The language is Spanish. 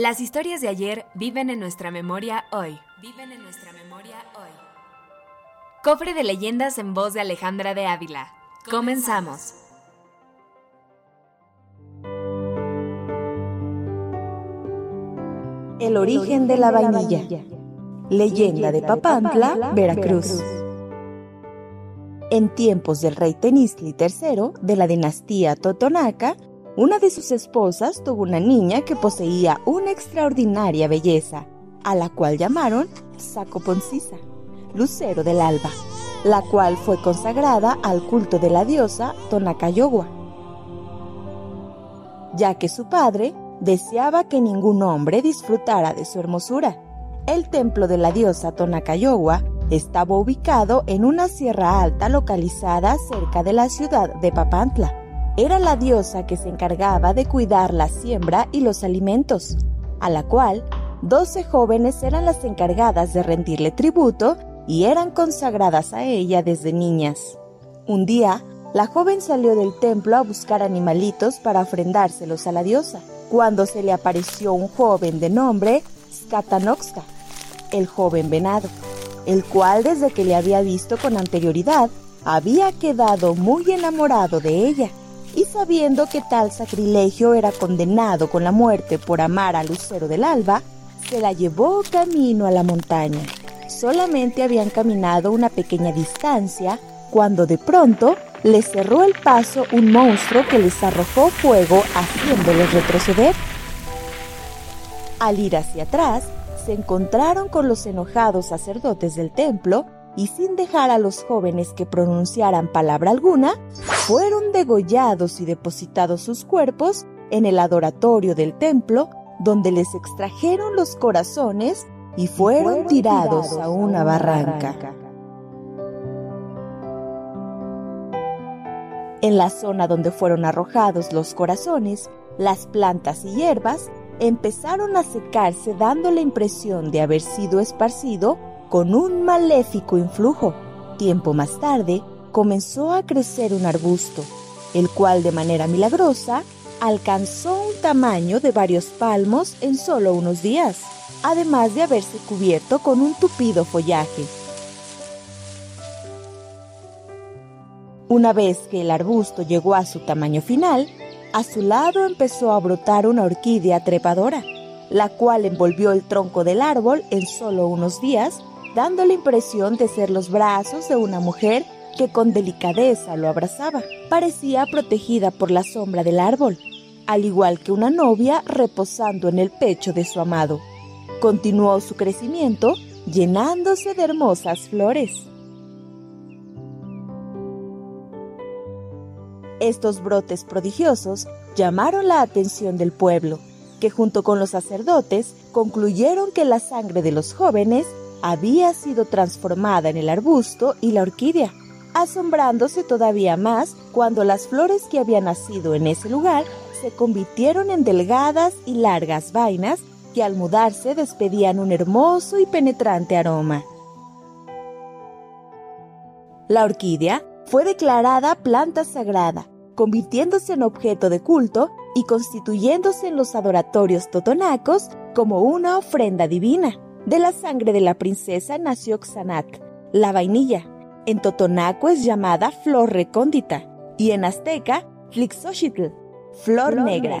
Las historias de ayer viven en nuestra memoria hoy. Viven en nuestra memoria hoy. Cofre de leyendas en voz de Alejandra de Ávila. Comenzamos. El origen de la vainilla. Leyenda de Papantla, Veracruz. En tiempos del rey Tenistli III de la dinastía Totonaca, una de sus esposas tuvo una niña que poseía una extraordinaria belleza, a la cual llamaron Sacoponcisa, lucero del alba, la cual fue consagrada al culto de la diosa Tonacayogua, ya que su padre deseaba que ningún hombre disfrutara de su hermosura. El templo de la diosa Tonacayogua estaba ubicado en una sierra alta localizada cerca de la ciudad de Papantla. Era la diosa que se encargaba de cuidar la siembra y los alimentos, a la cual doce jóvenes eran las encargadas de rendirle tributo y eran consagradas a ella desde niñas. Un día, la joven salió del templo a buscar animalitos para ofrendárselos a la diosa, cuando se le apareció un joven de nombre Skatanoxka, el joven venado, el cual desde que le había visto con anterioridad había quedado muy enamorado de ella, y sabiendo que tal sacrilegio era condenado con la muerte por amar al lucero del alba, se la llevó camino a la montaña. Solamente habían caminado una pequeña distancia cuando de pronto les cerró el paso un monstruo que les arrojó fuego haciéndolos retroceder. Al ir hacia atrás, se encontraron con los enojados sacerdotes del templo y sin dejar a los jóvenes que pronunciaran palabra alguna, fueron degollados y depositados sus cuerpos en el adoratorio del templo, donde les extrajeron los corazones y fueron, tirados, a una barranca. En la zona donde fueron arrojados los corazones, las plantas y hierbas empezaron a secarse dando la impresión de haber sido esparcido con un maléfico influjo. Tiempo más tarde, comenzó a crecer un arbusto, el cual de manera milagrosa alcanzó un tamaño de varios palmos en solo unos días, además de haberse cubierto con un tupido follaje. Una vez que el arbusto llegó a su tamaño final, a su lado empezó a brotar una orquídea trepadora, la cual envolvió el tronco del árbol en solo unos días, dando la impresión de ser los brazos de una mujer que con delicadeza lo abrazaba. Parecía protegida por la sombra del árbol, al igual que una novia reposando en el pecho de su amado. Continuó su crecimiento llenándose de hermosas flores. Estos brotes prodigiosos llamaron la atención del pueblo, que junto con los sacerdotes concluyeron que la sangre de los jóvenes había sido transformada en el arbusto y la orquídea, asombrándose todavía más cuando las flores que habían nacido en ese lugar se convirtieron en delgadas y largas vainas que al mudarse despedían un hermoso y penetrante aroma. La orquídea fue declarada planta sagrada, convirtiéndose en objeto de culto y constituyéndose en los adoratorios totonacos como una ofrenda divina. De la sangre de la princesa nació Xanat, la vainilla. En totonaco es llamada flor recóndita y en azteca Tlixochitl, flor, negra.